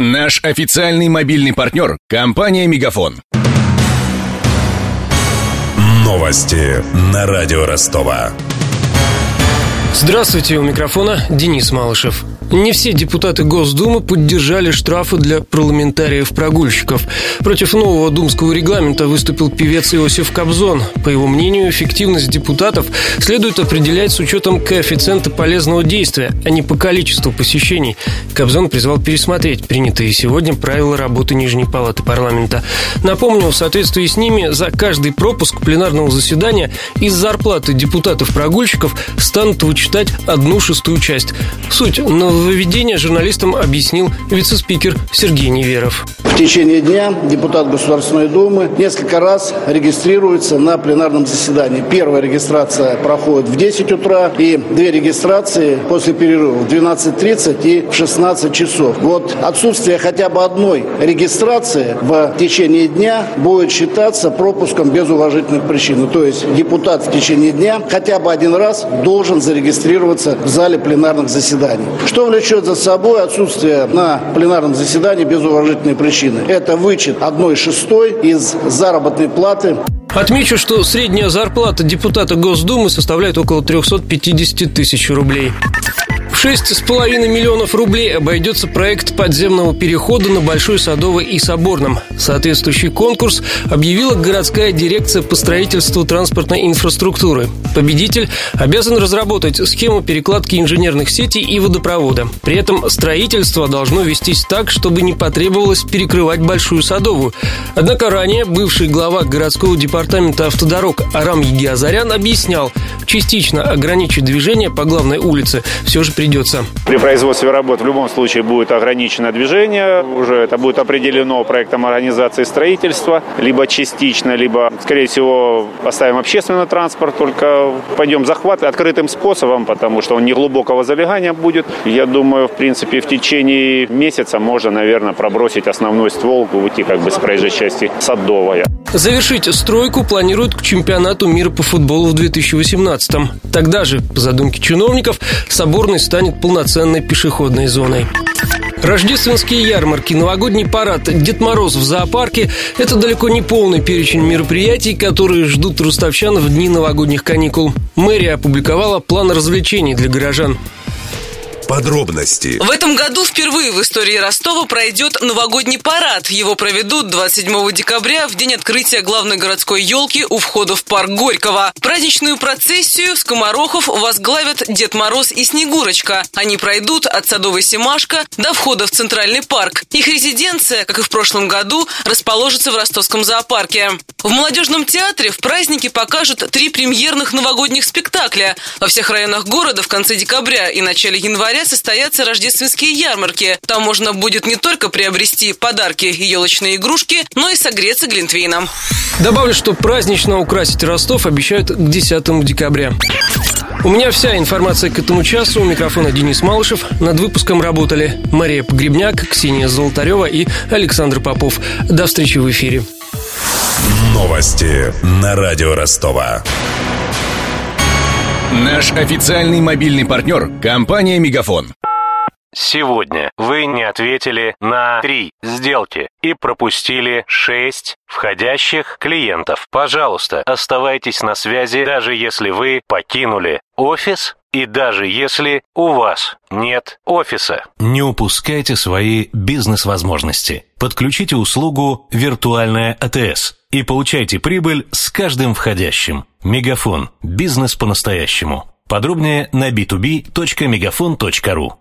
Наш официальный мобильный партнер – компания «Мегафон». Новости на радио Ростова. Здравствуйте, у микрофона Денис Малышев. Не все депутаты Госдумы поддержали штрафы для парламентариев-прогульщиков. Против нового думского регламента выступил певец Иосиф Кобзон. По его мнению, эффективность депутатов следует определять с учетом коэффициента полезного действия, а не по количеству посещений. Кобзон призвал пересмотреть принятые сегодня правила работы Нижней Палаты парламента. Напомню, в соответствии с ними за каждый пропуск пленарного заседания из зарплаты депутатов-прогульщиков станут вычитать одну шестую часть. Суть нового нововведение журналистам объяснил вице-спикер Сергей Неверов. В течение дня депутат Государственной Думы несколько раз регистрируется на пленарном заседании. Первая регистрация проходит в 10 утра и две регистрации после перерыва в 12.30 и в 16 часов. Вот отсутствие хотя бы одной регистрации в течение дня будет считаться пропуском без уважительных причин. То есть депутат в течение дня хотя бы один раз должен зарегистрироваться в зале пленарных заседаний. Что влечет за собой отсутствие на пленарном заседании без уважительной причины. Это вычет одной шестой из заработной платы Отмечу, что средняя зарплата депутата Госдумы составляет около 350 тысяч рублей. С половиной миллионов рублей обойдется проект подземного перехода на Большой Садовой и Соборном. Соответствующий конкурс объявила городская дирекция по строительству транспортной инфраструктуры. Победитель обязан разработать схему перекладки инженерных сетей и водопровода. При этом строительство должно вестись так, чтобы не потребовалось перекрывать Большую Садовую. Однако ранее бывший глава городского департамента автодорог Арам Егиазарян объяснял, частично ограничить движение по главной улице все же придется. При производстве работ в любом случае будет ограничено движение. Уже это будет определено проектом организации строительства. Либо частично, либо, скорее всего, оставим общественный транспорт. Только пойдем захват открытым способом, потому что он не глубокого залегания будет. Я думаю, в принципе, в течение месяца можно, наверное, пробросить основной ствол, уйти как бы с проезжей части Садовая. Завершить стройку планируют к чемпионату мира по футболу в 2018-м. Тогда же, по задумке чиновников, Соборный станет полноценной пешеходной зоной. Рождественские ярмарки, новогодний парад, Дед Мороз в зоопарке – это далеко не полный перечень мероприятий, которые ждут ростовчан в дни новогодних каникул. Мэрия опубликовала план развлечений для горожан. Подробности. В этом году впервые в истории Ростова пройдет новогодний парад. Его проведут 27 декабря в день открытия главной городской елки у входа в парк Горького. Праздничную процессию скоморохов возглавят Дед Мороз и Снегурочка. Они пройдут от Садовой Семашка до входа в Центральный парк. Их резиденция, как и в прошлом году, расположится в Ростовском зоопарке. В молодежном театре в празднике покажут три премьерных новогодних спектакля. Во всех районах города в конце декабря и начале января состоятся рождественские ярмарки. Там можно будет не только приобрести подарки и елочные игрушки, но и согреться глинтвейном. Добавлю, что празднично украсить Ростов обещают к 10 декабря. У меня вся информация к этому часу. У микрофона Денис Малышев. Над выпуском работали Мария Погребняк, Ксения Золотарева и Александр Попов. До встречи в эфире. Новости на радио Ростова. Наш официальный мобильный партнер – компания «Мегафон». Сегодня вы не ответили на три сделки и пропустили шесть входящих клиентов. Пожалуйста, оставайтесь на связи, даже если вы покинули офис и даже если у вас нет офиса. Не упускайте свои бизнес-возможности. Подключите услугу «Виртуальная АТС» и получайте прибыль с каждым входящим. Мегафон. Бизнес по-настоящему. Подробнее на b2b.мегафон.ру